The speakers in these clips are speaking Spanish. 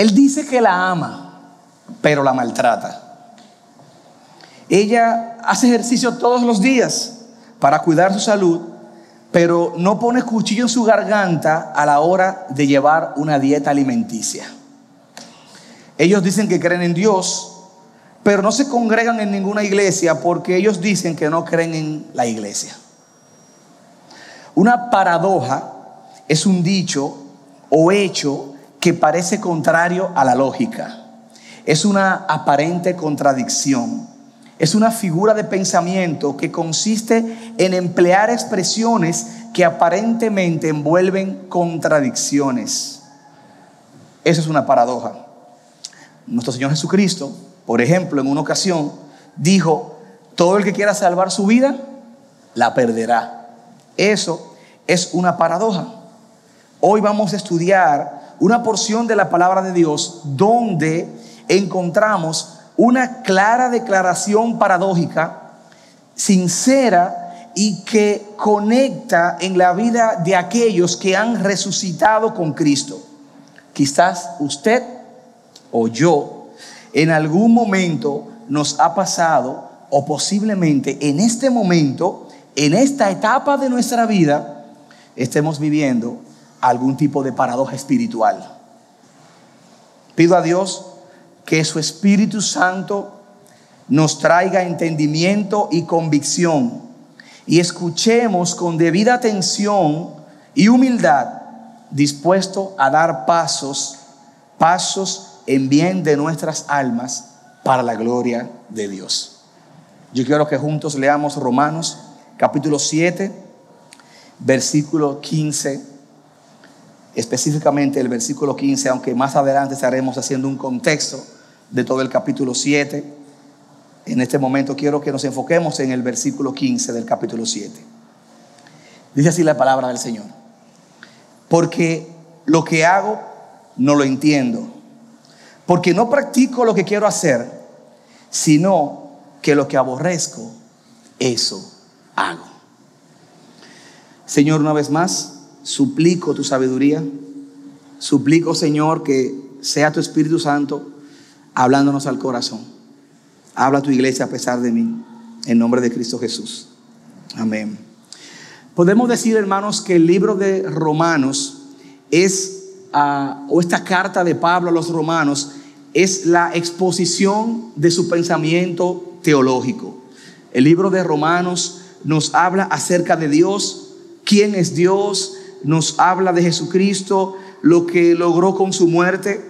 Él dice que la ama, pero la maltrata. Ella hace ejercicio todos los días para cuidar su salud, pero no pone cuchillo en su garganta a la hora de llevar una dieta alimenticia. Ellos dicen que creen en Dios, pero no se congregan en ninguna iglesia porque ellos dicen que no creen en la iglesia. Una paradoja es un dicho o hecho que parece contrario a la lógica. Es una aparente contradicción. Es una figura de pensamiento que consiste en emplear expresiones que aparentemente envuelven contradicciones. Eso es una paradoja. Nuestro Señor Jesucristo, por ejemplo, en una ocasión dijo, todo el que quiera salvar su vida, la perderá. Eso es una paradoja. Hoy vamos a estudiar una porción de la palabra de Dios donde encontramos una clara declaración paradójica, sincera y que conecta en la vida de aquellos que han resucitado con Cristo. Quizás usted o yo en algún momento nos ha pasado o posiblemente en este momento, en esta etapa de nuestra vida, estemos viviendo algún tipo de paradoja espiritual. Pido a Dios que su Espíritu Santo nos traiga entendimiento y convicción y escuchemos con debida atención y humildad, dispuesto a dar pasos, pasos en bien de nuestras almas para la gloria de Dios. Yo quiero que juntos leamos Romanos capítulo 7, versículo 15 específicamente el versículo 15, aunque más adelante estaremos haciendo un contexto de todo el capítulo 7. En este momento quiero que nos enfoquemos en el versículo 15 del capítulo 7. Dice así la palabra del Señor. Porque lo que hago no lo entiendo. Porque no practico lo que quiero hacer, sino que lo que aborrezco, eso hago. Señor, una vez más, suplico tu sabiduría. Suplico, Señor, que sea tu Espíritu Santo hablándonos al corazón. Habla tu iglesia a pesar de mí, en nombre de Cristo Jesús. Amén. Podemos decir, hermanos, que el libro de Romanos es, ah, o esta carta de Pablo a los romanos, es la exposición de su pensamiento teológico. El libro de Romanos nos habla acerca de Dios, quién es Dios, nos habla de Jesucristo, lo que logró con su muerte.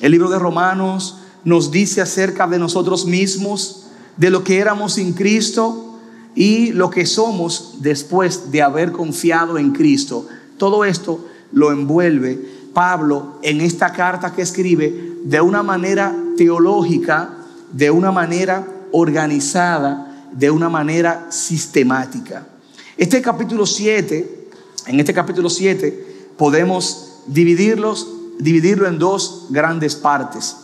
El libro de Romanos nos dice acerca de nosotros mismos, de lo que éramos sin Cristo y lo que somos después de haber confiado en Cristo. Todo esto lo envuelve Pablo en esta carta que escribe de una manera teológica, de una manera organizada, de una manera sistemática. Este capítulo 7, en este capítulo 7 podemos dividirlos, dividirlo en dos grandes partes.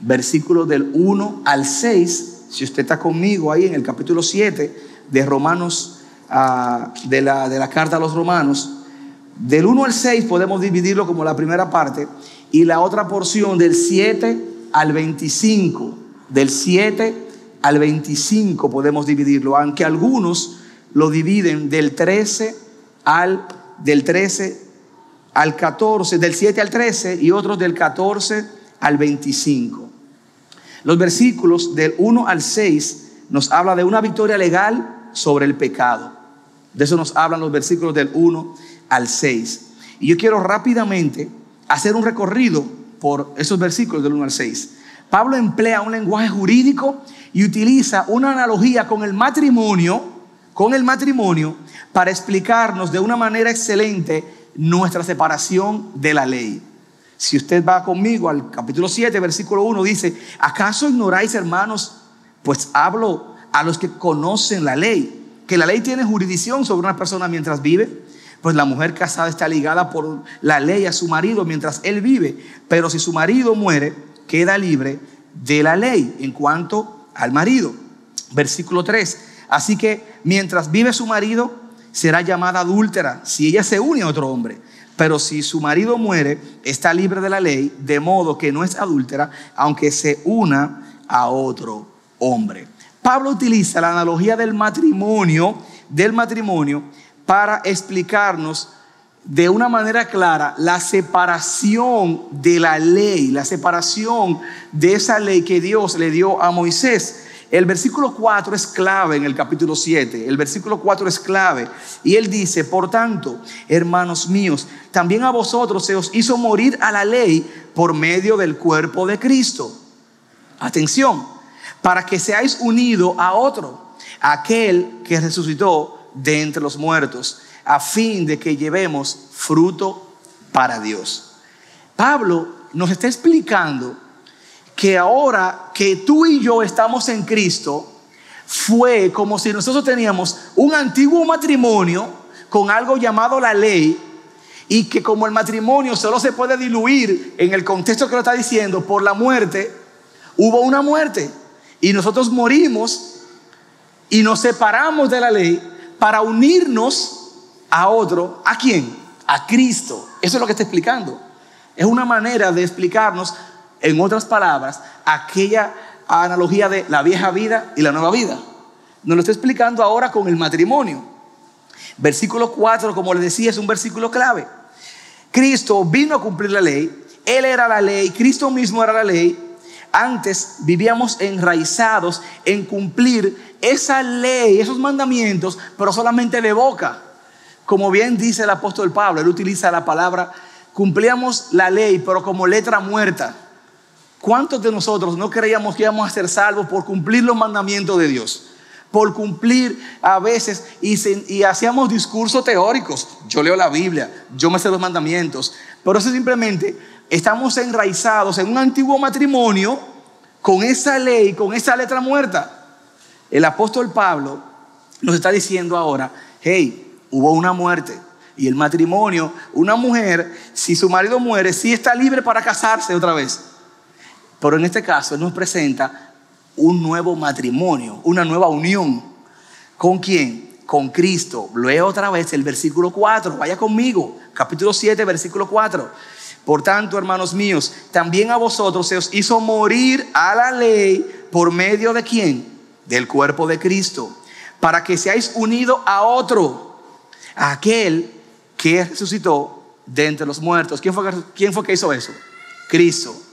Versículos del 1 al 6, si usted está conmigo ahí en el capítulo 7 de Romanos, ah, de, la, de la carta a los romanos, del 1 al 6 podemos dividirlo como la primera parte y la otra porción del 7 al 25, del 7 al 25 podemos dividirlo, aunque algunos lo dividen del 13 al del 13 al 14, del 7 al 13 y otros del 14 al 25. Los versículos del 1 al 6 nos habla de una victoria legal sobre el pecado. De eso nos hablan los versículos del 1 al 6. Y yo quiero rápidamente hacer un recorrido por esos versículos del 1 al 6. Pablo emplea un lenguaje jurídico y utiliza una analogía con el matrimonio, con el matrimonio, para explicarnos de una manera excelente nuestra separación de la ley. Si usted va conmigo al capítulo 7, versículo 1, dice, ¿acaso ignoráis, hermanos? Pues hablo a los que conocen la ley, que la ley tiene jurisdicción sobre una persona mientras vive. Pues la mujer casada está ligada por la ley a su marido mientras él vive. Pero si su marido muere, queda libre de la ley en cuanto al marido. Versículo 3. Así que mientras vive su marido, será llamada adúltera si ella se une a otro hombre. Pero si su marido muere, está libre de la ley, de modo que no es adúltera, aunque se una a otro hombre. Pablo utiliza la analogía del matrimonio, del matrimonio, para explicarnos de una manera clara la separación de la ley, la separación de esa ley que Dios le dio a Moisés. El versículo 4 es clave en el capítulo 7. El versículo 4 es clave. Y él dice, por tanto, hermanos míos, también a vosotros se os hizo morir a la ley por medio del cuerpo de Cristo. Atención, para que seáis unidos a otro, aquel que resucitó de entre los muertos a fin de que llevemos fruto para Dios. Pablo nos está explicando que ahora que tú y yo estamos en Cristo, fue como si nosotros teníamos un antiguo matrimonio con algo llamado la ley y que como el matrimonio solo se puede diluir en el contexto que lo está diciendo por la muerte, hubo una muerte y nosotros morimos y nos separamos de la ley para unirnos a otro, ¿a quién? A Cristo. Eso es lo que está explicando. Es una manera de explicarnos, en otras palabras, aquella analogía de la vieja vida y la nueva vida. Nos lo está explicando ahora con el matrimonio. Versículo 4, como les decía, es un versículo clave. Cristo vino a cumplir la ley, Él era la ley, Cristo mismo era la ley. Antes vivíamos enraizados en cumplir esa ley, esos mandamientos, pero solamente de boca. Como bien dice el apóstol Pablo, él utiliza la palabra, cumplíamos la ley, pero como letra muerta. ¿Cuántos de nosotros no creíamos que íbamos a ser salvos por cumplir los mandamientos de Dios? Por cumplir a veces y, hacíamos discursos teóricos. Yo leo la Biblia, yo me sé los mandamientos, pero eso simplemente estamos enraizados en un antiguo matrimonio con esa ley, con esa letra muerta. El apóstol Pablo nos está diciendo ahora, hey, hubo una muerte. Y el matrimonio, una mujer, si su marido muere, sí está libre para casarse otra vez. Pero en este caso, Él nos presenta un nuevo matrimonio, una nueva unión. ¿Con quién? Con Cristo. Leo otra vez el versículo 4. Vaya conmigo. Capítulo 7, versículo 4. Por tanto, hermanos míos, también a vosotros se os hizo morir a la ley por medio de quién? Del cuerpo de Cristo. Para que seáis unidos a otro aquel que resucitó de entre los muertos. ¿Quién fue, ¿Quién fue que hizo eso? Cristo.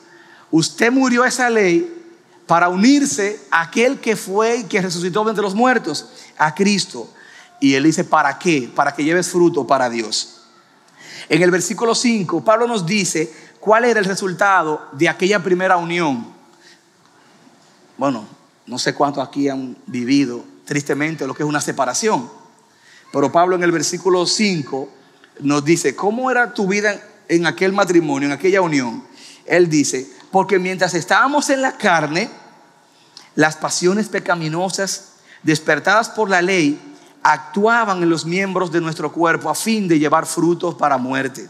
Usted murió esa ley para unirse a aquel que fue y que resucitó entre los muertos, a Cristo. Y él dice, ¿para qué? Para que lleves fruto para Dios. En el versículo 5, Pablo nos dice cuál era el resultado de aquella primera unión. Bueno, no sé cuántos aquí han vivido tristemente lo que es una separación. Pero Pablo en el versículo 5 nos dice, ¿cómo era tu vida en aquel matrimonio, en aquella unión? Él dice, porque mientras estábamos en la carne, las pasiones pecaminosas despertadas por la ley actuaban en los miembros de nuestro cuerpo a fin de llevar frutos para muerte.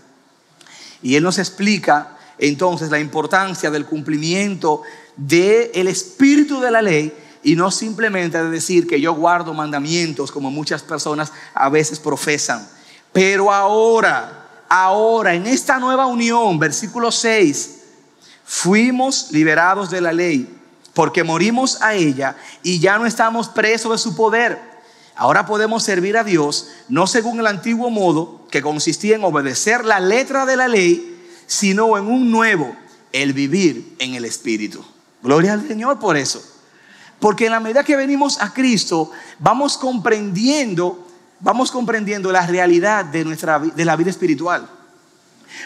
Y él nos explica entonces la importancia del cumplimiento del espíritu de la ley y no simplemente de decir que yo guardo mandamientos como muchas personas a veces profesan. Pero ahora, ahora, en esta nueva unión, versículo 6, fuimos liberados de la ley porque morimos a ella y ya no estamos presos de su poder. Ahora podemos servir a Dios no según el antiguo modo que consistía en obedecer la letra de la ley, sino en un nuevo, el vivir en el Espíritu. Gloria al Señor por eso. Porque en la medida que venimos a Cristo, vamos comprendiendo, vamos comprendiendo la realidad de, nuestra, de la vida espiritual.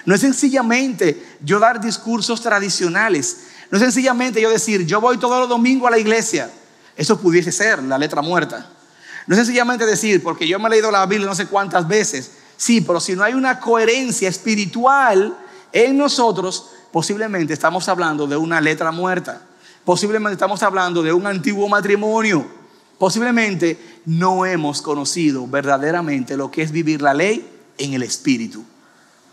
No es sencillamente yo dar discursos tradicionales. No es sencillamente yo decir, yo voy todos los domingos a la iglesia. Eso pudiese ser la letra muerta. No es sencillamente decir, porque yo me he leído la Biblia no sé cuántas veces. Sí, pero si no hay una coherencia espiritual en nosotros, posiblemente estamos hablando de una letra muerta. Posiblemente estamos hablando de un antiguo matrimonio. Posiblemente no hemos conocido verdaderamente lo que es vivir la ley en el Espíritu.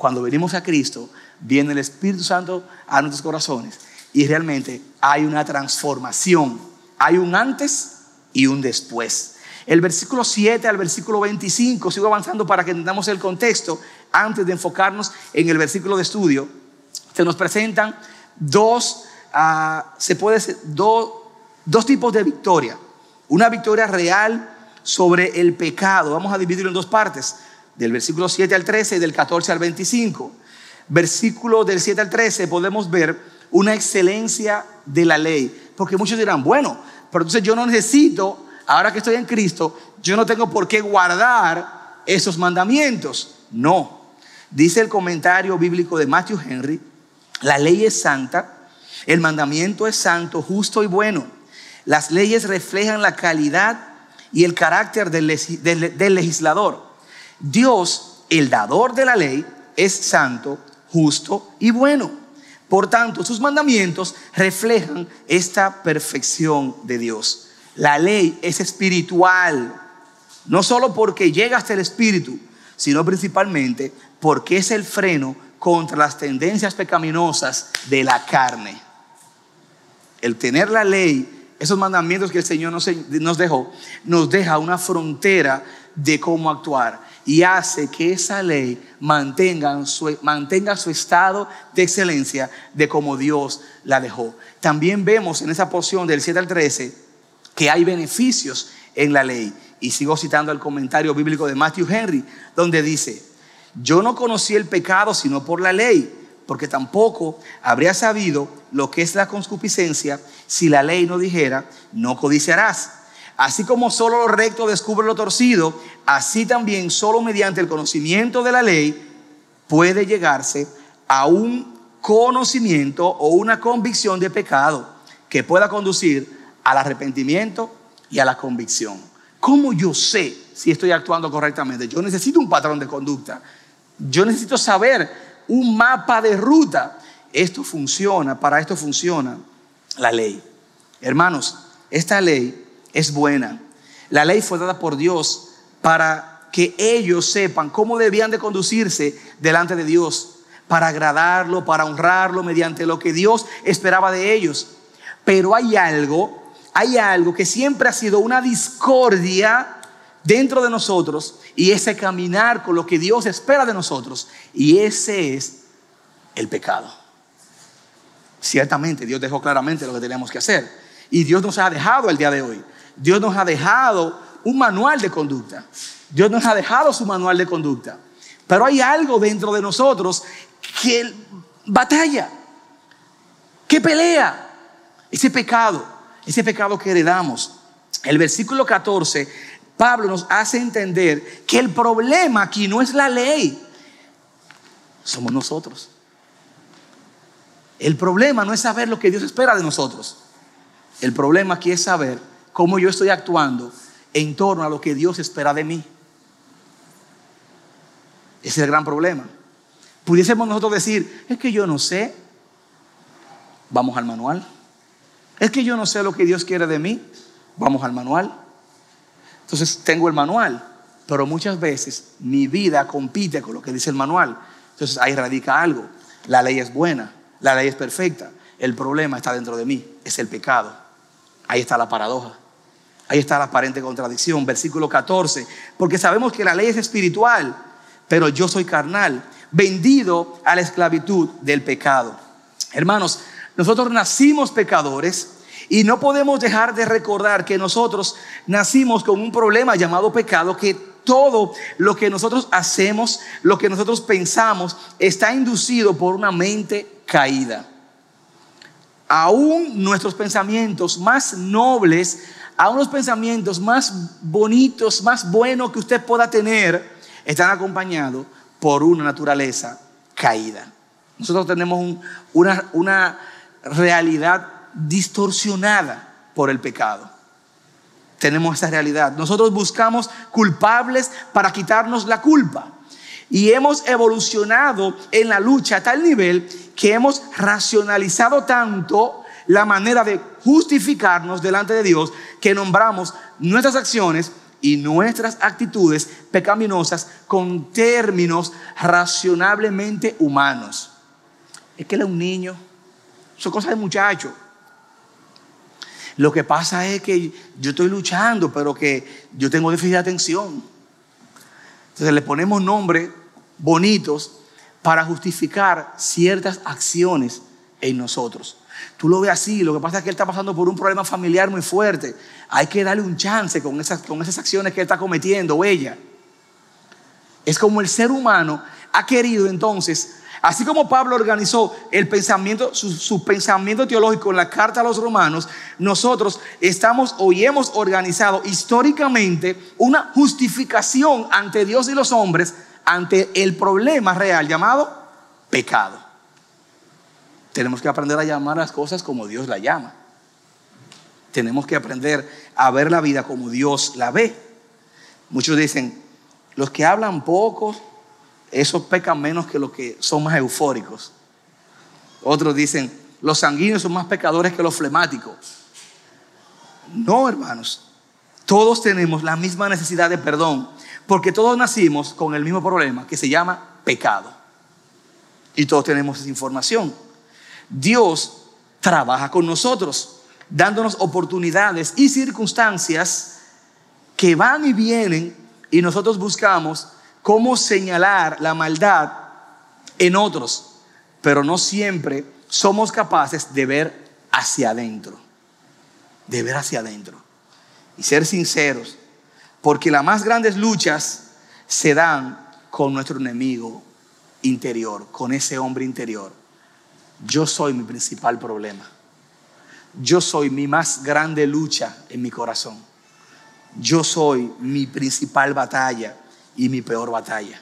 Cuando venimos a Cristo, viene el Espíritu Santo a nuestros corazones y realmente hay una transformación. Hay un antes y un después. El versículo 7 al versículo 25, sigo avanzando para que entendamos el contexto antes de enfocarnos en el versículo de estudio. Se nos presentan dos, ah, se puede dos tipos de victoria. Una victoria real sobre el pecado. Vamos a dividirlo en dos partes, del versículo 7 al 13 y del 14 al 25. Versículo del 7 al 13 podemos ver una excelencia de la ley. Porque muchos dirán, bueno, pero entonces yo no necesito, ahora que estoy en Cristo, yo no tengo por qué guardar esos mandamientos. No. Dice el comentario bíblico de Matthew Henry, la ley es santa, el mandamiento es santo, justo y bueno. Las leyes reflejan la calidad y el carácter del, legislador. Dios, el dador de la ley, es santo, justo y bueno. Por tanto, sus mandamientos reflejan esta perfección de Dios. La ley es espiritual, no solo porque llega hasta el espíritu, sino principalmente porque es el freno contra las tendencias pecaminosas de la carne. El tener la ley esos mandamientos que el Señor nos, dejó, nos deja una frontera de cómo actuar y hace que esa ley mantenga su, mantenga su estado de excelencia de como Dios la dejó. También vemos en esa porción del 7 al 13 que hay beneficios en la ley. Y sigo citando el comentario bíblico de Matthew Henry, donde dice, yo no conocí el pecado sino por la ley porque tampoco habría sabido lo que es la concupiscencia si la ley no dijera, no codiciarás. Así como solo lo recto descubre lo torcido, así también solo mediante el conocimiento de la ley puede llegarse a un conocimiento o una convicción de pecado que pueda conducir al arrepentimiento y a la convicción. ¿Cómo yo sé si estoy actuando correctamente? Yo necesito un patrón de conducta. Yo necesito saber un mapa de ruta. Esto funciona, para esto funciona la ley. Hermanos, esta ley es buena. La ley fue dada por Dios para que ellos sepan cómo debían de conducirse delante de Dios, para agradarlo, para honrarlo mediante lo que Dios esperaba de ellos. Pero hay algo, hay algo que siempre ha sido una discordia dentro de nosotros y ese caminar con lo que Dios espera de nosotros. Y ese es el pecado. Ciertamente, Dios dejó claramente lo que tenemos que hacer. Y Dios nos ha dejado el día de hoy. Dios nos ha dejado un manual de conducta. Dios nos ha dejado su manual de conducta. Pero hay algo dentro de nosotros que batalla, que pelea. Ese pecado, ese pecado que heredamos. El versículo 14 Pablo nos hace entender que el problema aquí no es la ley, somos nosotros. El problema no es saber lo que Dios espera de nosotros. El problema aquí es saber cómo yo estoy actuando en torno a lo que Dios espera de mí. Ese es el gran problema. Pudiésemos nosotros decir, es que yo no sé. Vamos al manual. Es que yo no sé lo que Dios quiere de mí. Vamos al manual. Entonces tengo el manual, pero muchas veces mi vida compite con lo que dice el manual. Entonces ahí radica algo. La ley es buena, la ley es perfecta. El problema está dentro de mí, es el pecado. Ahí está la paradoja. Ahí está la aparente contradicción. Versículo 14. Porque sabemos que la ley es espiritual, pero yo soy carnal, vendido a la esclavitud del pecado. Hermanos, nosotros nacimos pecadores y no podemos dejar de recordar que nosotros nacimos con un problema llamado pecado, que todo lo que nosotros hacemos, lo que nosotros pensamos, está inducido por una mente caída. Aún nuestros pensamientos más nobles, aún los pensamientos más bonitos, más buenos que usted pueda tener, están acompañados por una naturaleza caída. Nosotros tenemos una, una realidad distorsionada por el pecado. Tenemos esa realidad. Nosotros buscamos culpables para quitarnos la culpa. Y hemos evolucionado en la lucha a tal nivel que hemos racionalizado tanto la manera de justificarnos delante de Dios que nombramos nuestras acciones y nuestras actitudes pecaminosas con términos razonablemente humanos. Es que él es un niño, son cosas de muchacho. Lo que pasa es que yo estoy luchando, pero que yo tengo déficit de atención. Entonces le ponemos nombres bonitos para justificar ciertas acciones en nosotros. Tú lo ves así, lo que pasa es que él está pasando por un problema familiar muy fuerte. Hay que darle un chance con esas, con esas acciones que él está cometiendo o ella. Es como el ser humano ha querido entonces, así como Pablo organizó el pensamiento, su, pensamiento teológico en la carta a los romanos, nosotros estamos hoy hemos organizado históricamente una justificación ante Dios y los hombres ante el problema real llamado pecado. Tenemos que aprender a llamar las cosas como Dios la llama. Tenemos que aprender a ver la vida como Dios la ve. Muchos dicen, los que hablan poco, esos pecan menos que los que son más eufóricos. Otros dicen, los sanguíneos son más pecadores que los flemáticos. No, hermanos. Todos tenemos la misma necesidad de perdón, porque todos nacimos con el mismo problema que se llama pecado. Y todos tenemos esa información. Dios trabaja con nosotros, dándonos oportunidades y circunstancias que van y vienen y nosotros buscamos cómo señalar la maldad en otros, pero no siempre somos capaces de ver hacia adentro, de ver hacia adentro y ser sinceros, porque las más grandes luchas se dan con nuestro enemigo interior, con ese hombre interior. Yo soy mi principal problema. Yo soy mi más grande lucha en mi corazón yo soy mi principal batalla y mi peor batalla.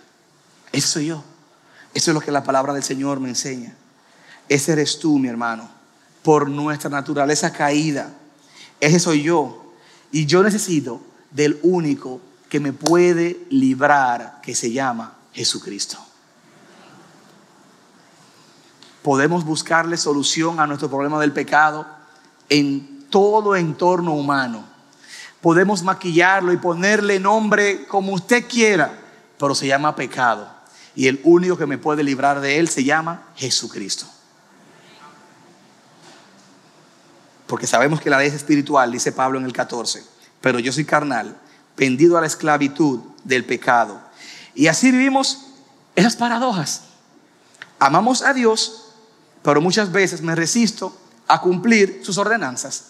Eso soy yo. Eso es lo que la palabra del Señor me enseña. Ese eres tú, mi hermano, por nuestra naturaleza caída. Ese soy yo. Y yo necesito del único que me puede librar, que se llama Jesucristo. Podemos buscarle solución a nuestro problema del pecado en todo entorno humano Podemos maquillarlo y ponerle nombre como usted quiera, pero se llama pecado. Y el único que me puede librar de él se llama Jesucristo. Porque sabemos que la ley es espiritual, dice Pablo en el 14, pero yo soy carnal, pendido a la esclavitud del pecado. Y así vivimos esas paradojas. Amamos a Dios, pero muchas veces me resisto a cumplir sus ordenanzas.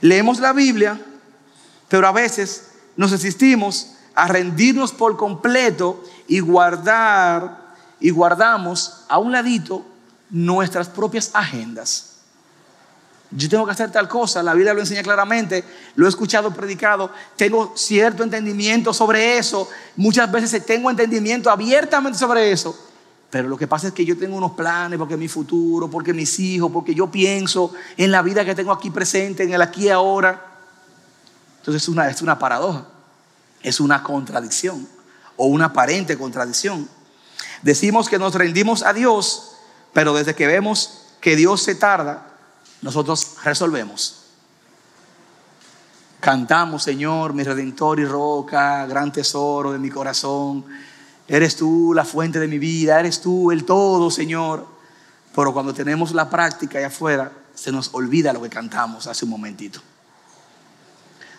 Leemos la Biblia, pero a veces nos resistimos a rendirnos por completo y guardar y guardamos a un ladito nuestras propias agendas. Yo tengo que hacer tal cosa, la Biblia lo enseña claramente, lo he escuchado predicado, tengo cierto entendimiento sobre eso, muchas veces tengo entendimiento abiertamente sobre eso, pero lo que pasa es que yo tengo unos planes porque mi futuro, porque mis hijos, porque yo pienso en la vida que tengo aquí presente, en el aquí y ahora. Entonces es una, es una paradoja, es una contradicción o una aparente contradicción. Decimos que nos rendimos a Dios, pero desde que vemos que Dios se tarda, nosotros resolvemos. Cantamos, Señor, mi redentor y roca, gran tesoro de mi corazón Eres tú la fuente de mi vida, eres tú el todo, Señor. Pero cuando tenemos la práctica allá afuera, se nos olvida lo que cantamos hace un momentito.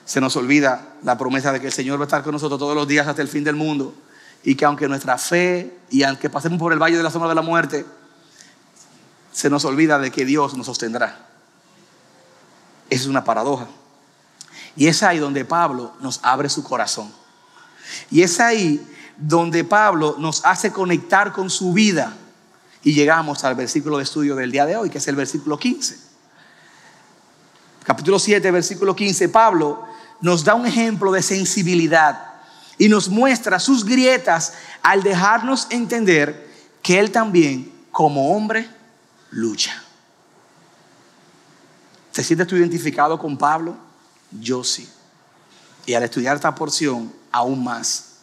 Se nos olvida la promesa de que el Señor va a estar con nosotros todos los días hasta el fin del mundo. Y que aunque nuestra fe y aunque pasemos por el valle de la sombra de la muerte, se nos olvida de que Dios nos sostendrá. Esa es una paradoja. Y es ahí donde Pablo nos abre su corazón. Y es ahí donde Pablo nos hace conectar con su vida. Y llegamos al versículo de estudio del día de hoy, que es el versículo 15. Capítulo 7, versículo 15, Pablo nos da un ejemplo de sensibilidad y nos muestra sus grietas al dejarnos entender que él también, como hombre, lucha. ¿Te sientes tú identificado con Pablo? Yo sí. Y al estudiar esta porción, aún más.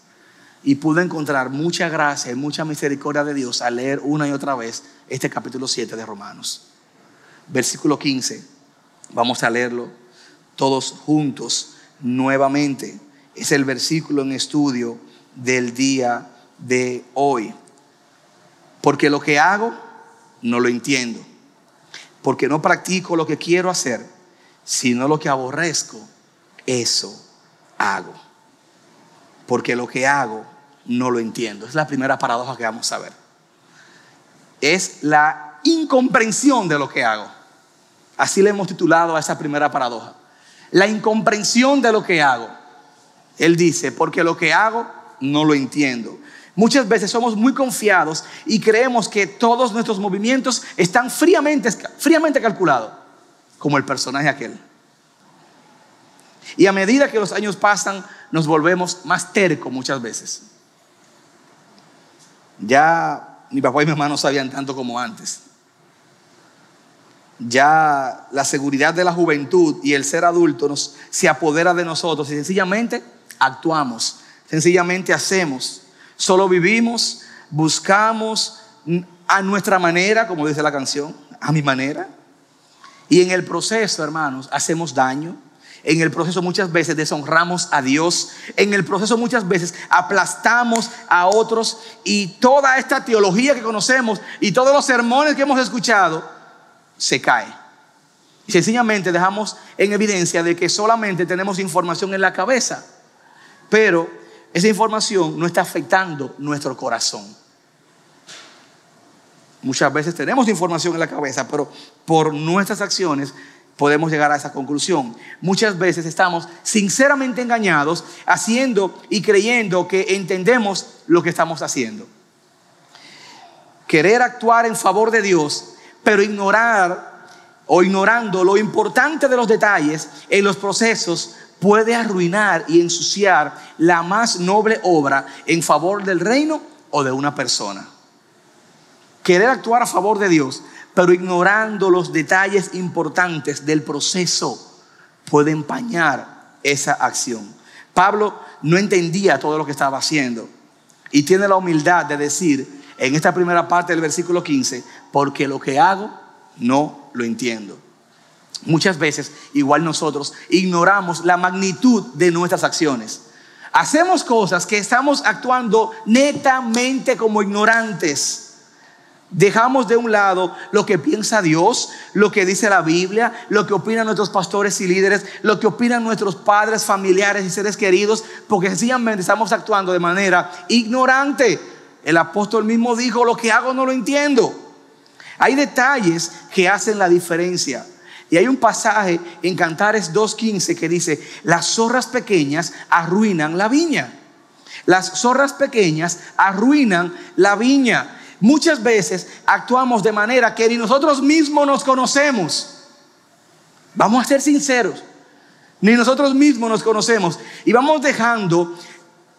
Y pude encontrar mucha gracia y mucha misericordia de Dios al leer una y otra vez este capítulo 7 de Romanos. Versículo 15. Vamos a leerlo todos juntos nuevamente. Es el versículo en estudio del día de hoy. Porque lo que hago no lo entiendo. Porque no practico lo que quiero hacer sino lo que aborrezco, eso hago. Porque lo que hago no lo entiendo. Es la primera paradoja que vamos a ver. Es la incomprensión de lo que hago. Así le hemos titulado a esa primera paradoja. La incomprensión de lo que hago. Él dice, porque lo que hago no lo entiendo. Muchas veces somos muy confiados y creemos que todos nuestros movimientos están fríamente, fríamente calculados, como el personaje aquel. Y a medida que los años pasan, nos volvemos más tercos muchas veces. Ya mi papá y mi mamá no sabían tanto como antes. Ya la seguridad de la juventud y el ser adulto nos, se apodera de nosotros y sencillamente actuamos, sencillamente hacemos, solo vivimos, buscamos a nuestra manera, como dice la canción, a mi manera. Y en el proceso, hermanos, hacemos daño, en el proceso muchas veces deshonramos a Dios. En el proceso muchas veces aplastamos a otros. Y toda esta teología que conocemos y todos los sermones que hemos escuchado se cae. Y sencillamente dejamos en evidencia de que solamente tenemos información en la cabeza. Pero esa información no está afectando nuestro corazón. Muchas veces tenemos información en la cabeza, pero por nuestras acciones podemos llegar a esa conclusión. Muchas veces estamos sinceramente engañados haciendo y creyendo que entendemos lo que estamos haciendo. Querer actuar en favor de Dios, pero ignorar o ignorando lo importante de los detalles en los procesos puede arruinar y ensuciar la más noble obra en favor del reino o de una persona. Querer actuar a favor de Dios, pero ignorando los detalles importantes del proceso, puede empañar esa acción. Pablo no entendía todo lo que estaba haciendo y tiene la humildad de decir en esta primera parte del versículo 15, porque lo que hago no lo entiendo. Muchas veces, igual nosotros, ignoramos la magnitud de nuestras acciones. Hacemos cosas que estamos actuando netamente como ignorantes. Dejamos de un lado lo que piensa Dios, lo que dice la Biblia, lo que opinan nuestros pastores y líderes, lo que opinan nuestros padres, familiares y seres queridos, porque sencillamente estamos actuando de manera ignorante. El apóstol mismo dijo, lo que hago no lo entiendo. Hay detalles que hacen la diferencia. Y hay un pasaje en Cantares 2.15 que dice, las zorras pequeñas arruinan la viña. Las zorras pequeñas arruinan la viña. Muchas veces actuamos de manera que ni nosotros mismos nos conocemos. Vamos a ser sinceros. Ni nosotros mismos nos conocemos. Y vamos dejando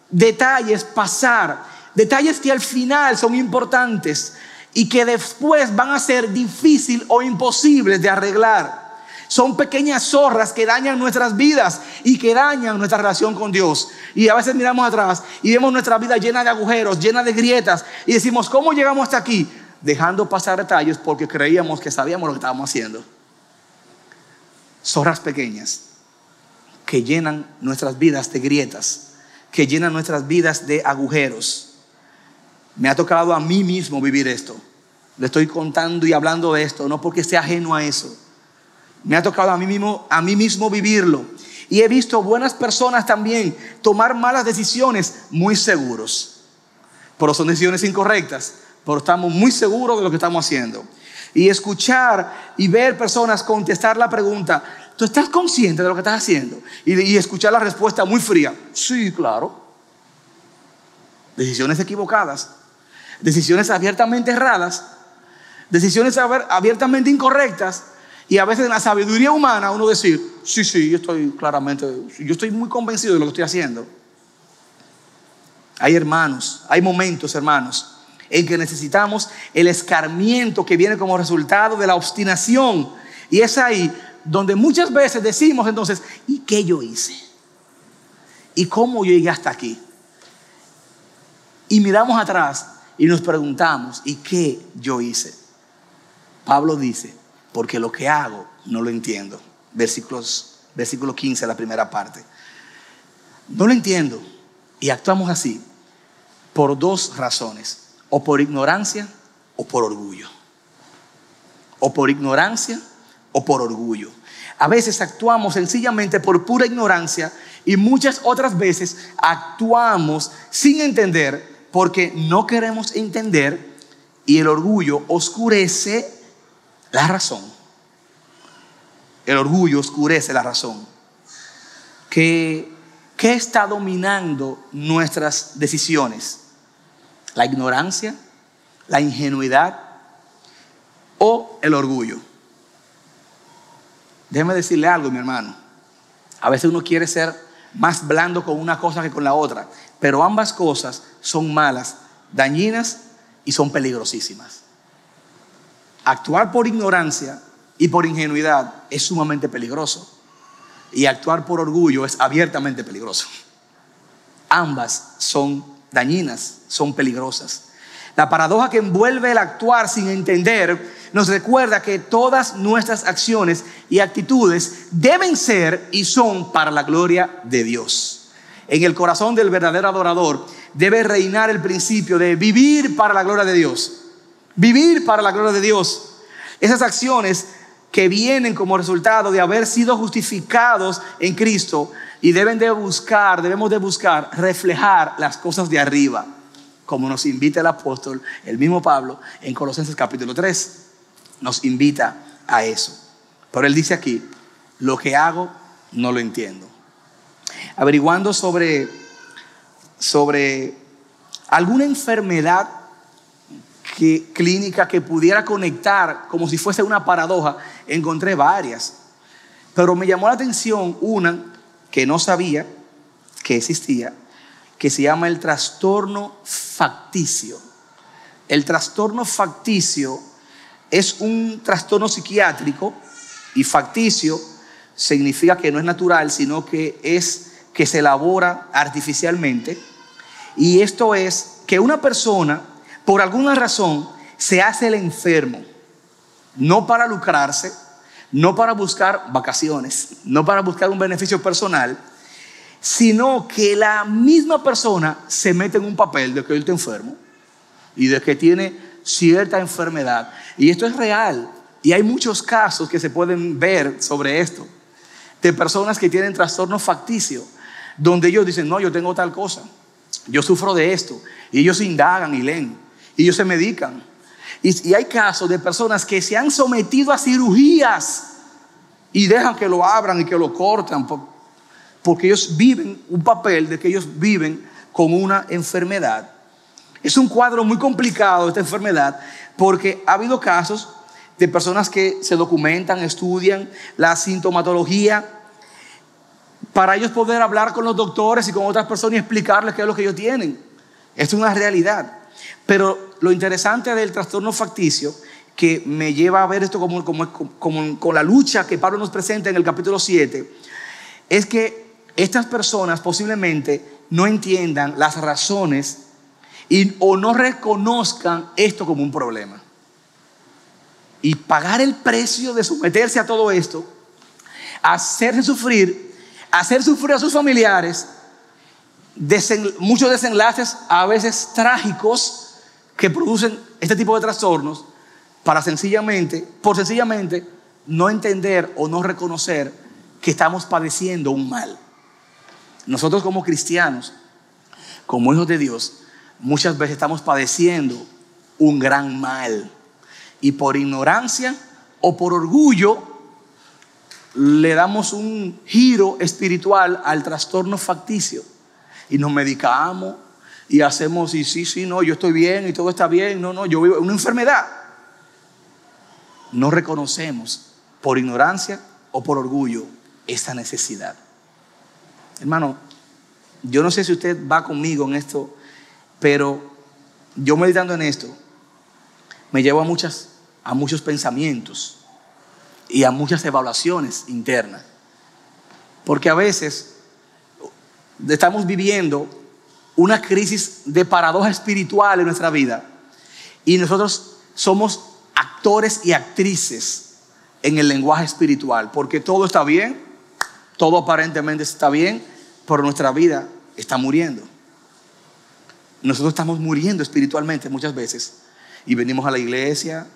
detalles pasar. Detalles que al final son importantes y que después van a ser difícil o imposibles de arreglar. Son pequeñas zorras que dañan nuestras vidas y que dañan nuestra relación con Dios. Y a veces miramos atrás y vemos nuestra vida llena de agujeros, llena de grietas y decimos, ¿cómo llegamos hasta aquí? Dejando pasar detalles porque creíamos que sabíamos lo que estábamos haciendo. Zorras pequeñas que llenan nuestras vidas de grietas, que llenan nuestras vidas de agujeros. Me ha tocado a mí mismo vivir esto. Le estoy contando y hablando de esto, no porque sea ajeno a eso me ha tocado a mí mismo, a mí mismo vivirlo. Y he visto buenas personas también tomar malas decisiones muy seguros. Pero son decisiones incorrectas, pero estamos muy seguros de lo que estamos haciendo. Y escuchar y ver personas contestar la pregunta, ¿tú estás consciente de lo que estás haciendo? Y, y escuchar la respuesta muy fría, sí, claro. Decisiones equivocadas, decisiones abiertamente erradas, decisiones abiertamente incorrectas y a veces en la sabiduría humana uno decir, sí, sí, yo estoy claramente, yo estoy muy convencido de lo que estoy haciendo. Hay hermanos, hay momentos, hermanos, en que necesitamos el escarmiento que viene como resultado de la obstinación. Y es ahí donde muchas veces decimos entonces, ¿y qué yo hice? ¿Y cómo yo llegué hasta aquí? Y miramos atrás y nos preguntamos, ¿y qué yo hice? Pablo dice, porque lo que hago no lo entiendo. Versículos, versículo 15, la primera parte. No lo entiendo. Y actuamos así por dos razones. O por ignorancia o por orgullo. O por ignorancia o por orgullo. A veces actuamos sencillamente por pura ignorancia y muchas otras veces actuamos sin entender porque no queremos entender y el orgullo oscurece la razón. El orgullo oscurece la razón. ¿Qué, ¿Qué está dominando nuestras decisiones? ¿La ignorancia? ¿La ingenuidad? ¿O el orgullo? Déjeme decirle algo, mi hermano. A veces uno quiere ser más blando con una cosa que con la otra, pero ambas cosas son malas, dañinas y son peligrosísimas. Actuar por ignorancia y por ingenuidad es sumamente peligroso. Y actuar por orgullo es abiertamente peligroso. Ambas son dañinas, son peligrosas. La paradoja que envuelve el actuar sin entender nos recuerda que todas nuestras acciones y actitudes deben ser y son para la gloria de Dios. En el corazón del verdadero adorador debe reinar el principio de vivir para la gloria de Dios. Vivir para la gloria de Dios. Esas acciones que vienen como resultado de haber sido justificados en Cristo y deben de buscar, debemos de buscar reflejar las cosas de arriba, como nos invita el apóstol, el mismo Pablo, en Colosenses capítulo 3, nos invita a eso. Pero él dice aquí, lo que hago no lo entiendo. Averiguando sobre, sobre alguna enfermedad que, clínica que pudiera conectar como si fuese una paradoja, encontré varias. Pero me llamó la atención una que no sabía que existía, que se llama el trastorno facticio. El trastorno facticio es un trastorno psiquiátrico y facticio significa que no es natural, sino que es que se elabora artificialmente. Y esto es que una persona, por alguna razón, se hace el enfermo, no para lucrarse, no para buscar vacaciones, no para buscar un beneficio personal, sino que la misma persona se mete en un papel de que él está enfermo y de que tiene cierta enfermedad. Y esto es real. Y hay muchos casos que se pueden ver sobre esto, de personas que tienen trastorno facticio, donde ellos dicen, no, yo tengo tal cosa, yo sufro de esto. Y ellos indagan y leen, y ellos se medican. Y, hay casos de personas que se han sometido a cirugías y dejan que lo abran y que lo cortan, porque ellos viven un papel de que ellos viven con una enfermedad. Es un cuadro muy complicado esta enfermedad porque ha habido casos de personas que se documentan, estudian la sintomatología para ellos poder hablar con los doctores y con otras personas y explicarles qué es lo que ellos tienen. Es una realidad. Pero lo interesante del trastorno facticio, que me lleva a ver esto como, como, con la lucha que Pablo nos presenta en el capítulo 7, es que estas personas posiblemente no entiendan las razones y, o no reconozcan esto como un problema. Y pagar el precio de someterse a todo esto, hacerse sufrir, hacer sufrir a sus familiares, muchos desenlaces a veces trágicos que producen este tipo de trastornos para sencillamente, por sencillamente no entender o no reconocer que estamos padeciendo un mal. Nosotros como cristianos, como hijos de Dios, muchas veces estamos padeciendo un gran mal. Y por ignorancia o por orgullo le damos un giro espiritual al trastorno facticio. Y nos medicamos y hacemos, y sí, sí, no, yo estoy bien y todo está bien. No, no, yo vivo una enfermedad. No reconocemos por ignorancia o por orgullo esta necesidad. Hermano, yo no sé si usted va conmigo en esto pero yo meditando en esto, me llevo a, muchas, a muchos pensamientos y a muchas evaluaciones internas. Porque a veces estamos viviendo una crisis de paradoja espiritual en nuestra vida. Y nosotros somos actores y actrices en el lenguaje espiritual, porque todo está bien, todo aparentemente está bien, pero nuestra vida está muriendo. Nosotros estamos muriendo espiritualmente muchas veces. Y venimos a la iglesia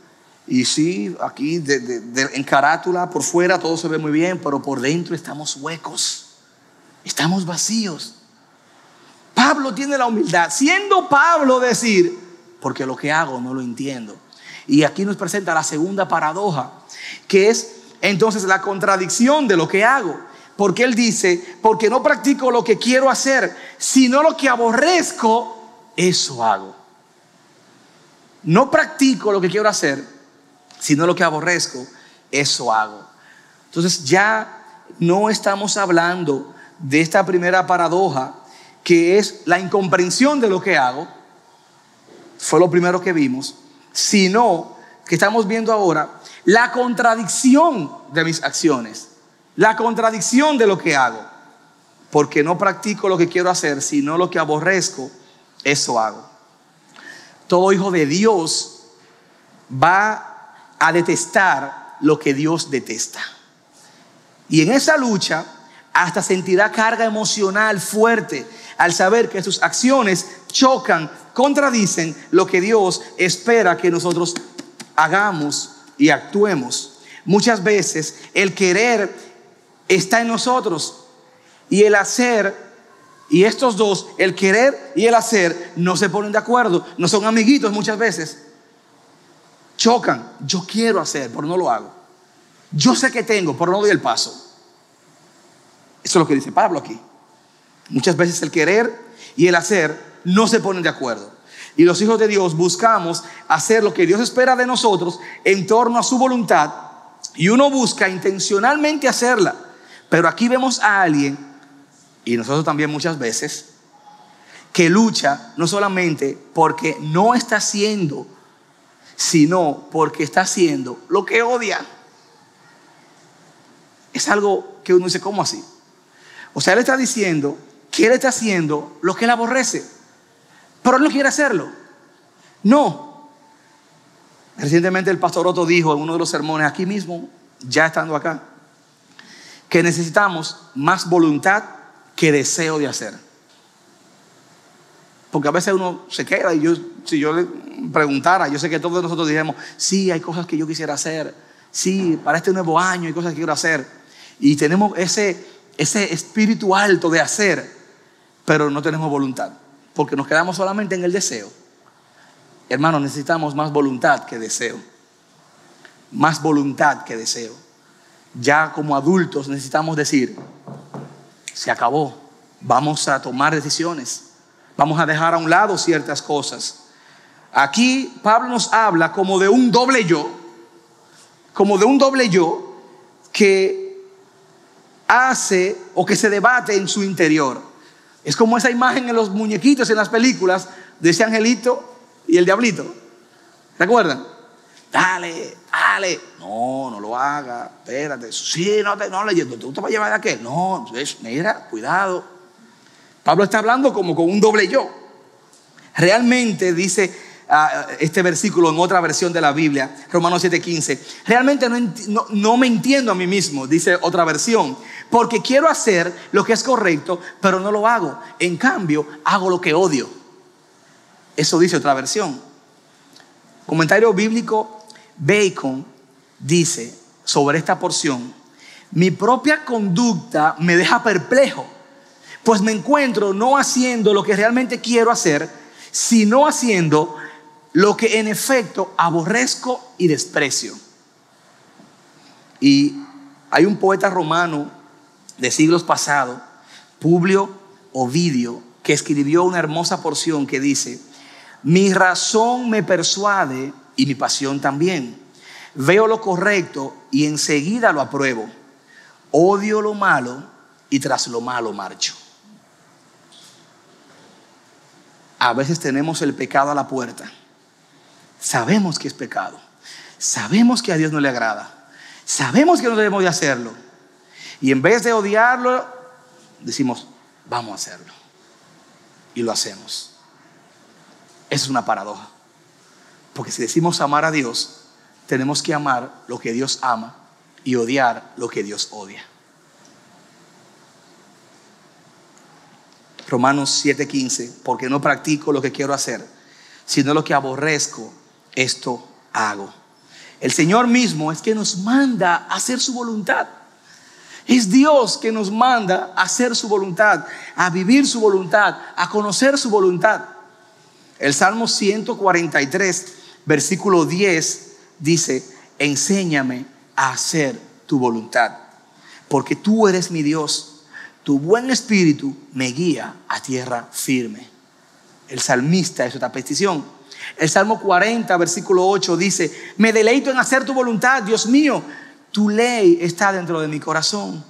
Y sí, aquí en carátula, por fuera todo se ve muy bien, pero por dentro estamos huecos, estamos vacíos. Pablo tiene la humildad, siendo Pablo decir, porque lo que hago no lo entiendo. Y aquí nos presenta la segunda paradoja, que es entonces la contradicción de lo que hago. Porque él dice, porque no practico lo que quiero hacer, sino lo que aborrezco, eso hago. No practico lo que quiero hacer, sino lo que aborrezco, eso hago. Entonces ya no estamos hablando de esta primera paradoja, que es la incomprensión de lo que hago, fue lo primero que vimos, sino que estamos viendo ahora la contradicción de mis acciones, la contradicción de lo que hago, porque no practico lo que quiero hacer, sino lo que aborrezco, eso hago. Todo hijo de Dios va a detestar lo que Dios detesta. Y en esa lucha hasta sentirá carga emocional fuerte al saber que sus acciones chocan, contradicen lo que Dios espera que nosotros hagamos y actuemos. Muchas veces el querer está en nosotros y el hacer y estos dos, el querer y el hacer, no se ponen de acuerdo, no son amiguitos muchas veces chocan. Yo quiero hacer, pero no lo hago. Yo sé que tengo, pero no doy el paso. Eso es lo que dice Pablo aquí. Muchas veces el querer y el hacer no se ponen de acuerdo. Y los hijos de Dios buscamos hacer lo que Dios espera de nosotros en torno a su voluntad. Y uno busca intencionalmente hacerla. Pero aquí vemos a alguien, y nosotros también muchas veces, que lucha no solamente porque no está haciendo sino porque está haciendo lo que odia. Es algo que uno dice, ¿cómo así? O sea, él está diciendo que él está haciendo lo que él aborrece, pero él no quiere hacerlo. No. Recientemente el pastor Otto dijo en uno de los sermones, aquí mismo, ya estando acá, que necesitamos más voluntad que deseo de hacer. Porque a veces uno se queda y yo, si yo le preguntara, yo sé que todos nosotros dijimos, sí, hay cosas que yo quisiera hacer, sí, para este nuevo año hay cosas que quiero hacer. Y tenemos ese, ese espíritu alto de hacer, pero no tenemos voluntad, porque nos quedamos solamente en el deseo. Hermanos, necesitamos más voluntad que deseo. Más voluntad que deseo. Ya como adultos necesitamos decir, se acabó, vamos a tomar decisiones Vamos a dejar a un lado ciertas cosas. Aquí Pablo nos habla como de un doble yo, como de un doble yo que hace o que se debate en su interior. Es como esa imagen en los muñequitos en las películas de ese angelito y el diablito. ¿Recuerdan? Dale, dale. No, no lo haga. Espérate. Sí, no te, no leyendo. ¿Tú te vas a llevar de aquel? No, mira, cuidado. Pablo está hablando como con un doble yo. Realmente dice ah, este versículo en otra versión de la Biblia, Romanos 7:15, realmente no, no me entiendo a mí mismo, dice otra versión, porque quiero hacer lo que es correcto, pero no lo hago. En cambio, hago lo que odio. Eso dice otra versión. Comentario bíblico, Bacon dice sobre esta porción, mi propia conducta me deja perplejo pues me encuentro no haciendo lo que realmente quiero hacer, sino haciendo lo que en efecto aborrezco y desprecio. Y hay un poeta romano de siglos pasados, Publio Ovidio, que escribió una hermosa porción que dice, mi razón me persuade y mi pasión también. Veo lo correcto y enseguida lo apruebo. Odio lo malo y tras lo malo marcho. a veces tenemos el pecado a la puerta. Sabemos que es pecado. Sabemos que a Dios no le agrada. Sabemos que no debemos de hacerlo. Y en vez de odiarlo, decimos, vamos a hacerlo. Y lo hacemos. Eso es una paradoja. Porque si decimos amar a Dios, tenemos que amar lo que Dios ama y odiar lo que Dios odia. Romanos 7:15, porque no practico lo que quiero hacer, sino lo que aborrezco, esto hago. El Señor mismo es que nos manda a hacer su voluntad. Es Dios que nos manda a hacer su voluntad, a vivir su voluntad, a conocer su voluntad. El Salmo 143, versículo 10 dice, enséñame a hacer tu voluntad, porque tú eres mi Dios, tu buen espíritu me guía a tierra firme. El salmista es otra petición. El Salmo 40, versículo 8 dice, me deleito en hacer tu voluntad, Dios mío, tu ley está dentro de mi corazón.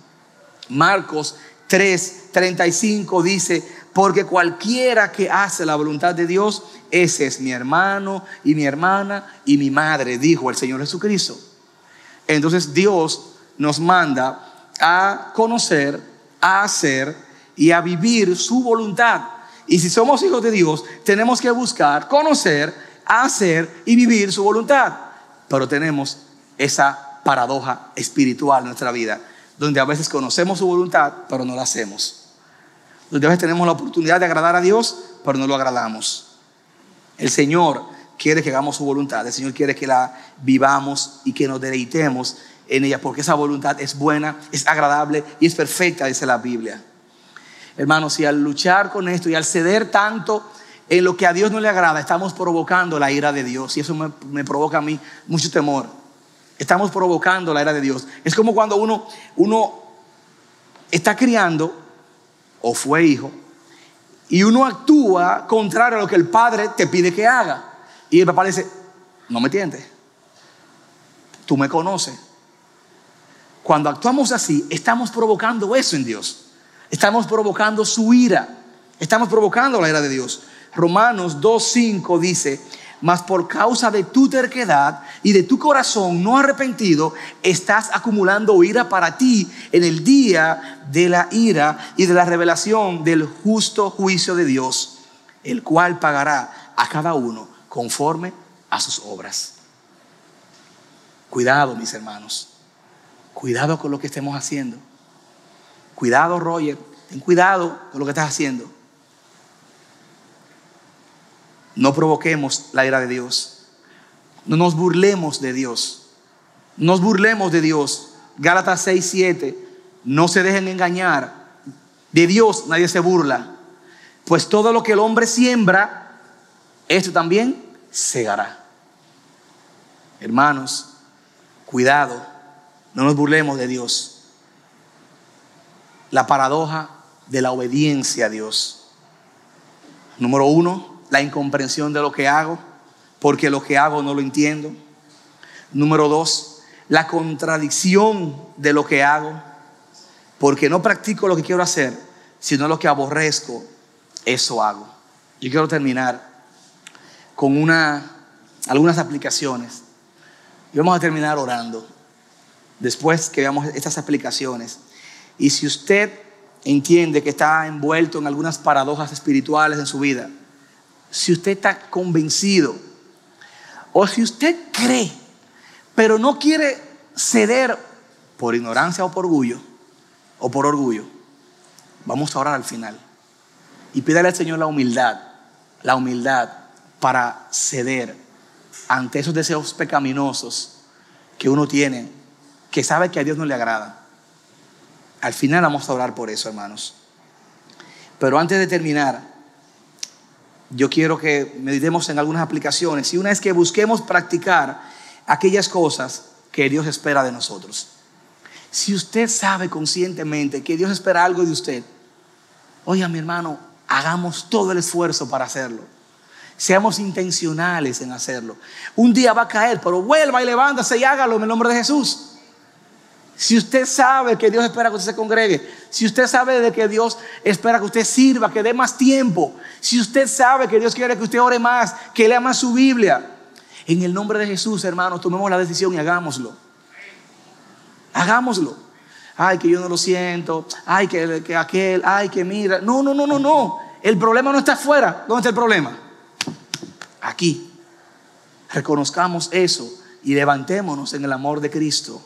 Marcos 3, 35 dice, porque cualquiera que hace la voluntad de Dios, ese es mi hermano y mi hermana y mi madre, dijo el Señor Jesucristo. Entonces Dios nos manda a conocer, a hacer y a vivir su voluntad. Y si somos hijos de Dios, tenemos que buscar, conocer, hacer y vivir su voluntad. Pero tenemos esa paradoja espiritual en nuestra vida, donde a veces conocemos su voluntad, pero no la hacemos. Donde a veces tenemos la oportunidad de agradar a Dios, pero no lo agradamos. El Señor quiere que hagamos su voluntad. El Señor quiere que la vivamos y que nos deleitemos en ella, porque esa voluntad es buena, es agradable y es perfecta, dice la Biblia. Hermanos, y al luchar con esto y al ceder tanto en lo que a Dios no le agrada, estamos provocando la ira de Dios. Y eso me, provoca a mí mucho temor. Estamos provocando la ira de Dios. Es como cuando uno, uno está criando o fue hijo y uno actúa contrario a lo que el padre te pide que haga. Y el papá le dice, no me tientes. Tú me conoces. Cuando actuamos así, estamos provocando eso en Dios. Estamos provocando su ira. Estamos provocando la ira de Dios. Romanos 2.5 dice, mas por causa de tu terquedad y de tu corazón no arrepentido, estás acumulando ira para ti en el día de la ira y de la revelación del justo juicio de Dios, el cual pagará a cada uno conforme a sus obras. Cuidado, mis hermanos. Cuidado con lo que estemos haciendo. Cuidado, Roger, ten cuidado con lo que estás haciendo. No provoquemos la ira de Dios. No nos burlemos de Dios. No nos burlemos de Dios. Gálatas 6, 7. No se dejen engañar. De Dios nadie se burla. Pues todo lo que el hombre siembra, esto también segará. Hermanos, cuidado. No nos burlemos de Dios la paradoja de la obediencia a Dios. Número uno, la incomprensión de lo que hago, porque lo que hago no lo entiendo. Número dos, la contradicción de lo que hago, porque no practico lo que quiero hacer, sino lo que aborrezco, eso hago. Yo quiero terminar con una, algunas aplicaciones. Y vamos a terminar orando. Después que veamos estas aplicaciones, y si usted entiende que está envuelto en algunas paradojas espirituales en su vida, si usted está convencido, o si usted cree, pero no quiere ceder por ignorancia o por orgullo, o por orgullo, vamos a orar al final. Y pídale al Señor la humildad, la humildad para ceder ante esos deseos pecaminosos que uno tiene, que sabe que a Dios no le agrada. Al final vamos a orar por eso, hermanos. Pero antes de terminar, yo quiero que meditemos en algunas aplicaciones. Y una es que busquemos practicar aquellas cosas que Dios espera de nosotros. Si usted sabe conscientemente que Dios espera algo de usted, oiga mi hermano, hagamos todo el esfuerzo para hacerlo. Seamos intencionales en hacerlo. Un día va a caer, pero vuelva y levántase y hágalo en el nombre de Jesús. Si usted sabe que Dios espera que usted se congregue, si usted sabe de que Dios espera que usted sirva, que dé más tiempo, si usted sabe que Dios quiere que usted ore más, que lea más su Biblia, en el nombre de Jesús, hermanos, tomemos la decisión y hagámoslo. Hagámoslo. Ay, que yo no lo siento. Ay, que, que aquel. Ay, que mira. No, no, no, no, no. El problema no está afuera. ¿Dónde está el problema? Aquí. Reconozcamos eso y levantémonos en el amor de Cristo.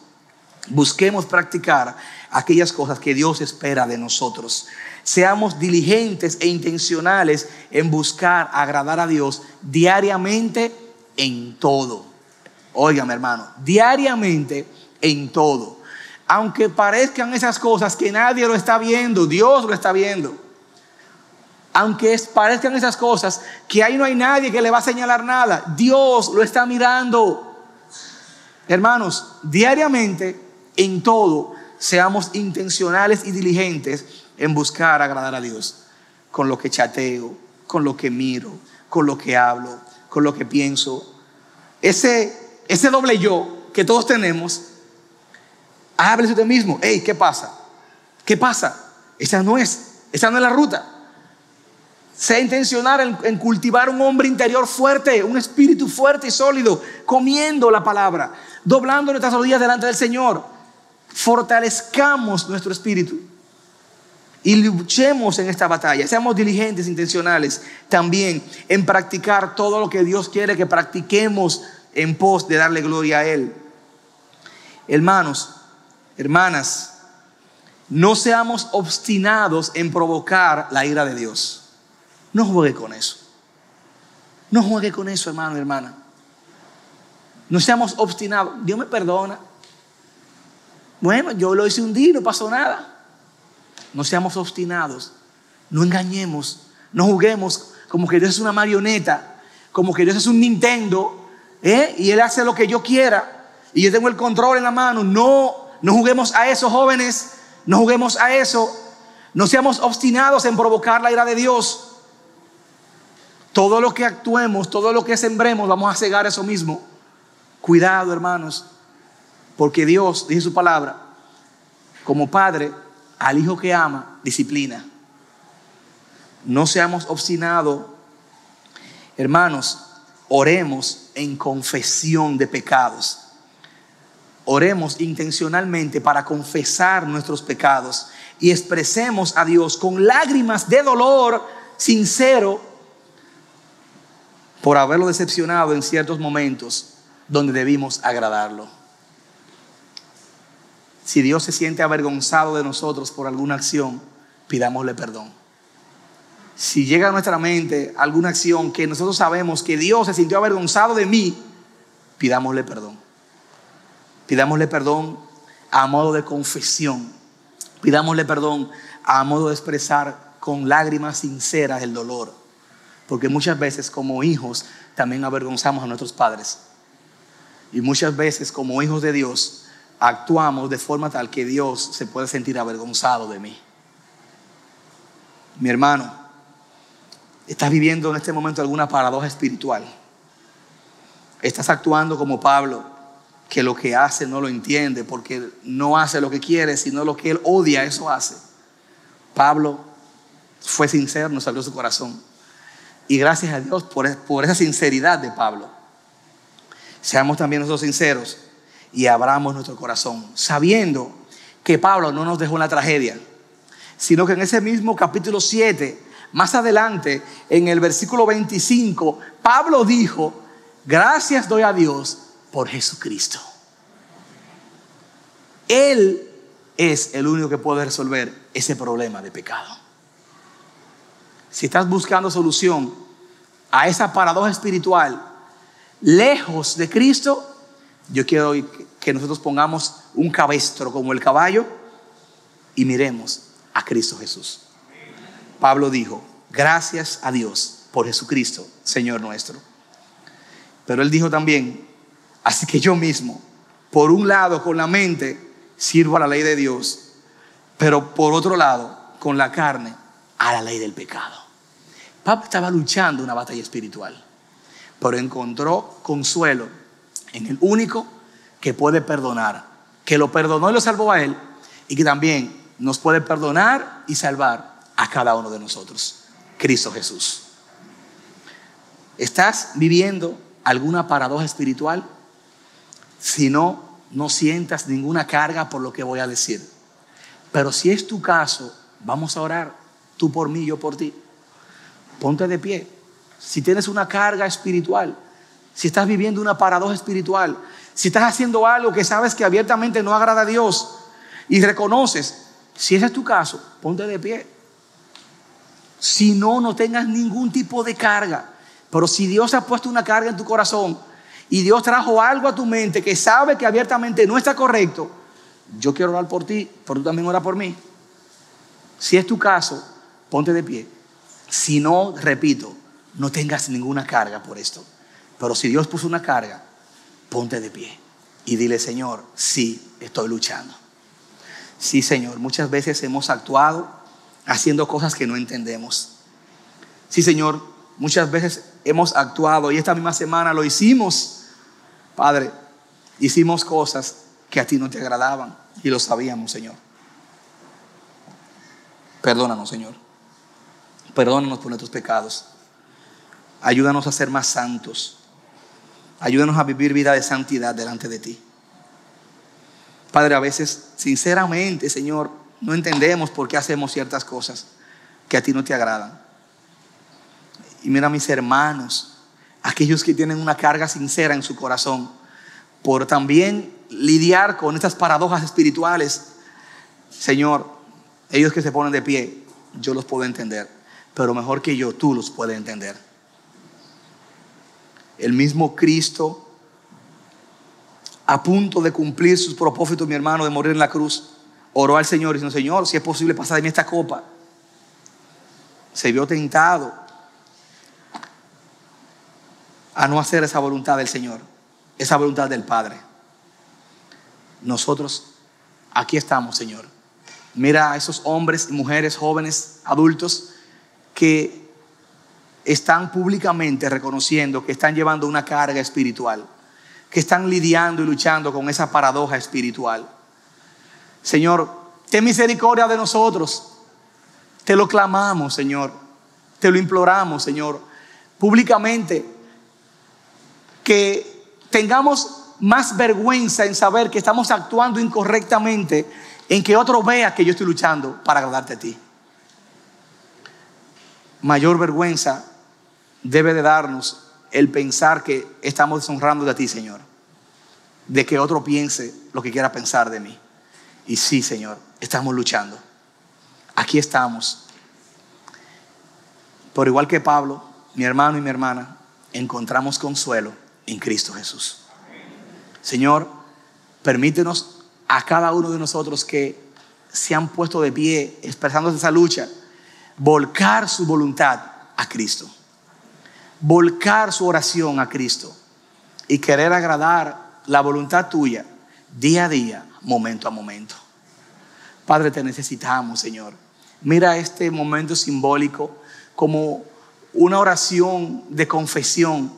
Busquemos practicar aquellas cosas que Dios espera de nosotros. Seamos diligentes e intencionales en buscar agradar a Dios diariamente en todo. Óigame, hermano, diariamente en todo. Aunque parezcan esas cosas que nadie lo está viendo, Dios lo está viendo. Aunque parezcan esas cosas que ahí no hay nadie que le va a señalar nada, Dios lo está mirando. Hermanos, diariamente en todo seamos intencionales y diligentes en buscar agradar a Dios. Con lo que chateo, con lo que miro, con lo que hablo, con lo que pienso. Ese, doble yo que todos tenemos, háblese usted mismo. Hey, ¿qué pasa? ¿Qué pasa? Esa no es, esa no es la ruta. Sea intencional en, en, cultivar un hombre interior fuerte, un espíritu fuerte y sólido, comiendo la palabra, doblando nuestras rodillas delante del Señor, fortalezcamos nuestro espíritu y luchemos en esta batalla. Seamos diligentes, intencionales también en practicar todo lo que Dios quiere que practiquemos en pos de darle gloria a Él. Hermanos, hermanas, no seamos obstinados en provocar la ira de Dios. No juegue con eso. No juegue con eso, hermano, hermana. No seamos obstinados. Dios me perdona. Bueno, yo lo hice un día y no pasó nada. No seamos obstinados. No engañemos. No juguemos como que Dios es una marioneta. Como que Dios es un Nintendo. ¿eh? Y Él hace lo que yo quiera. Y yo tengo el control en la mano. No, no juguemos a eso, jóvenes. No juguemos a eso. No seamos obstinados en provocar la ira de Dios. Todo lo que actuemos, todo lo que sembremos, vamos a cegar eso mismo. Cuidado, hermanos. Porque Dios, dice su palabra, como padre, al hijo que ama, disciplina. No seamos obstinados. Hermanos, oremos en confesión de pecados. Oremos intencionalmente para confesar nuestros pecados y expresemos a Dios con lágrimas de dolor sincero por haberlo decepcionado en ciertos momentos donde debimos agradarlo. Si Dios se siente avergonzado de nosotros por alguna acción, pidámosle perdón. Si llega a nuestra mente alguna acción que nosotros sabemos que Dios se sintió avergonzado de mí, pidámosle perdón. Pidámosle perdón a modo de confesión. Pidámosle perdón a modo de expresar con lágrimas sinceras el dolor. Porque muchas veces como hijos también avergonzamos a nuestros padres. Y muchas veces como hijos de Dios actuamos de forma tal que Dios se puede sentir avergonzado de mí. Mi hermano, estás viviendo en este momento alguna paradoja espiritual. Estás actuando como Pablo, que lo que hace no lo entiende porque no hace lo que quiere, sino lo que él odia, eso hace. Pablo fue sincero, nos abrió su corazón. Y gracias a Dios por, por esa sinceridad de Pablo. Seamos también nosotros sinceros y abramos nuestro corazón, sabiendo que Pablo no nos dejó en la tragedia, sino que en ese mismo capítulo 7, más adelante, en el versículo 25, Pablo dijo, gracias doy a Dios por Jesucristo. Él es el único que puede resolver ese problema de pecado. Si estás buscando solución a esa paradoja espiritual, lejos de Cristo, yo quiero que nosotros pongamos un cabestro como el caballo y miremos a Cristo Jesús. Pablo dijo, gracias a Dios por Jesucristo, Señor nuestro. Pero él dijo también, así que yo mismo, por un lado con la mente, sirvo a la ley de Dios, pero por otro lado, con la carne, a la ley del pecado. Pablo estaba luchando una batalla espiritual, pero encontró consuelo en el único que puede perdonar, que lo perdonó y lo salvó a él, y que también nos puede perdonar y salvar a cada uno de nosotros, Cristo Jesús. ¿Estás viviendo alguna paradoja espiritual? Si no, no sientas ninguna carga por lo que voy a decir. Pero si es tu caso, vamos a orar, tú por mí, yo por ti. Ponte de pie. Si tienes una carga espiritual, si estás viviendo una paradoja espiritual, si estás haciendo algo que sabes que abiertamente no agrada a Dios y reconoces, si ese es tu caso, ponte de pie. Si no, no tengas ningún tipo de carga. Pero si Dios ha puesto una carga en tu corazón y Dios trajo algo a tu mente que sabe que abiertamente no está correcto, yo quiero orar por ti, pero tú también ora por mí. Si es tu caso, ponte de pie. Si no, repito, no tengas ninguna carga por esto. Pero si Dios puso una carga, ponte de pie y dile, Señor, sí, estoy luchando. Sí, Señor, muchas veces hemos actuado haciendo cosas que no entendemos. Sí, Señor, muchas veces hemos actuado y esta misma semana lo hicimos. Padre, hicimos cosas que a ti no te agradaban y lo sabíamos, Señor. Perdónanos, Señor. Perdónanos por nuestros pecados. Ayúdanos a ser más santos. Ayúdanos a vivir vida de santidad delante de ti. Padre, a veces, sinceramente, Señor, no entendemos por qué hacemos ciertas cosas que a ti no te agradan. Y mira a mis hermanos, aquellos que tienen una carga sincera en su corazón, por también lidiar con estas paradojas espirituales. Señor, ellos que se ponen de pie, yo los puedo entender, pero mejor que yo, tú los puedes entender. El mismo Cristo a punto de cumplir sus propósitos, mi hermano, de morir en la cruz, oró al Señor y dijo, Señor, si es posible pasar de mí esta copa. Se vio tentado a no hacer esa voluntad del Señor, esa voluntad del Padre. Nosotros aquí estamos, Señor. Mira a esos hombres y mujeres, jóvenes, adultos, que están públicamente reconociendo que están llevando una carga espiritual que están lidiando y luchando con esa paradoja espiritual. Señor, ten misericordia de nosotros. Te lo clamamos, Señor. Te lo imploramos, Señor. Públicamente, que tengamos más vergüenza en saber que estamos actuando incorrectamente, en que otro vea que yo estoy luchando para agradarte a ti. Mayor vergüenza debe de darnos el pensar que estamos deshonrando de ti, Señor. De que otro piense lo que quiera pensar de mí. Y sí, Señor, estamos luchando. Aquí estamos. Por igual que Pablo, mi hermano y mi hermana, encontramos consuelo en Cristo Jesús. Señor, permítenos a cada uno de nosotros que se han puesto de pie expresando esa lucha, volcar su voluntad a Cristo volcar su oración a Cristo y querer agradar la voluntad tuya día a día, momento a momento. Padre, te necesitamos, Señor. Mira este momento simbólico como una oración de confesión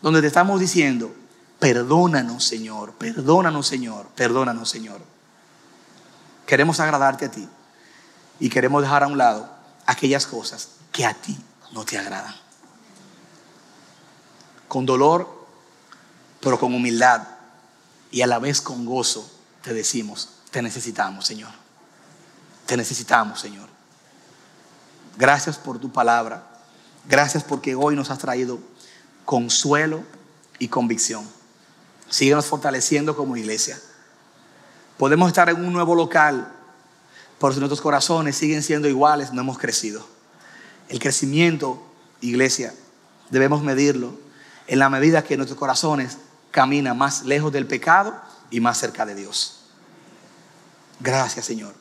donde te estamos diciendo, perdónanos, Señor, perdónanos, Señor, perdónanos, Señor. Queremos agradarte a ti y queremos dejar a un lado aquellas cosas que a ti no te agradan con dolor, pero con humildad y a la vez con gozo, te decimos, te necesitamos, Señor. Te necesitamos, Señor. Gracias por tu palabra. Gracias porque hoy nos has traído consuelo y convicción. Síguenos fortaleciendo como iglesia. Podemos estar en un nuevo local, pero si nuestros corazones siguen siendo iguales, no hemos crecido. El crecimiento, iglesia, debemos medirlo en la medida que nuestros corazones caminan más lejos del pecado y más cerca de Dios. Gracias, Señor.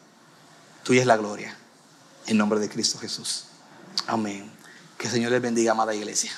Tuya es la gloria. En nombre de Cristo Jesús. Amén. Que el Señor les bendiga, amada iglesia.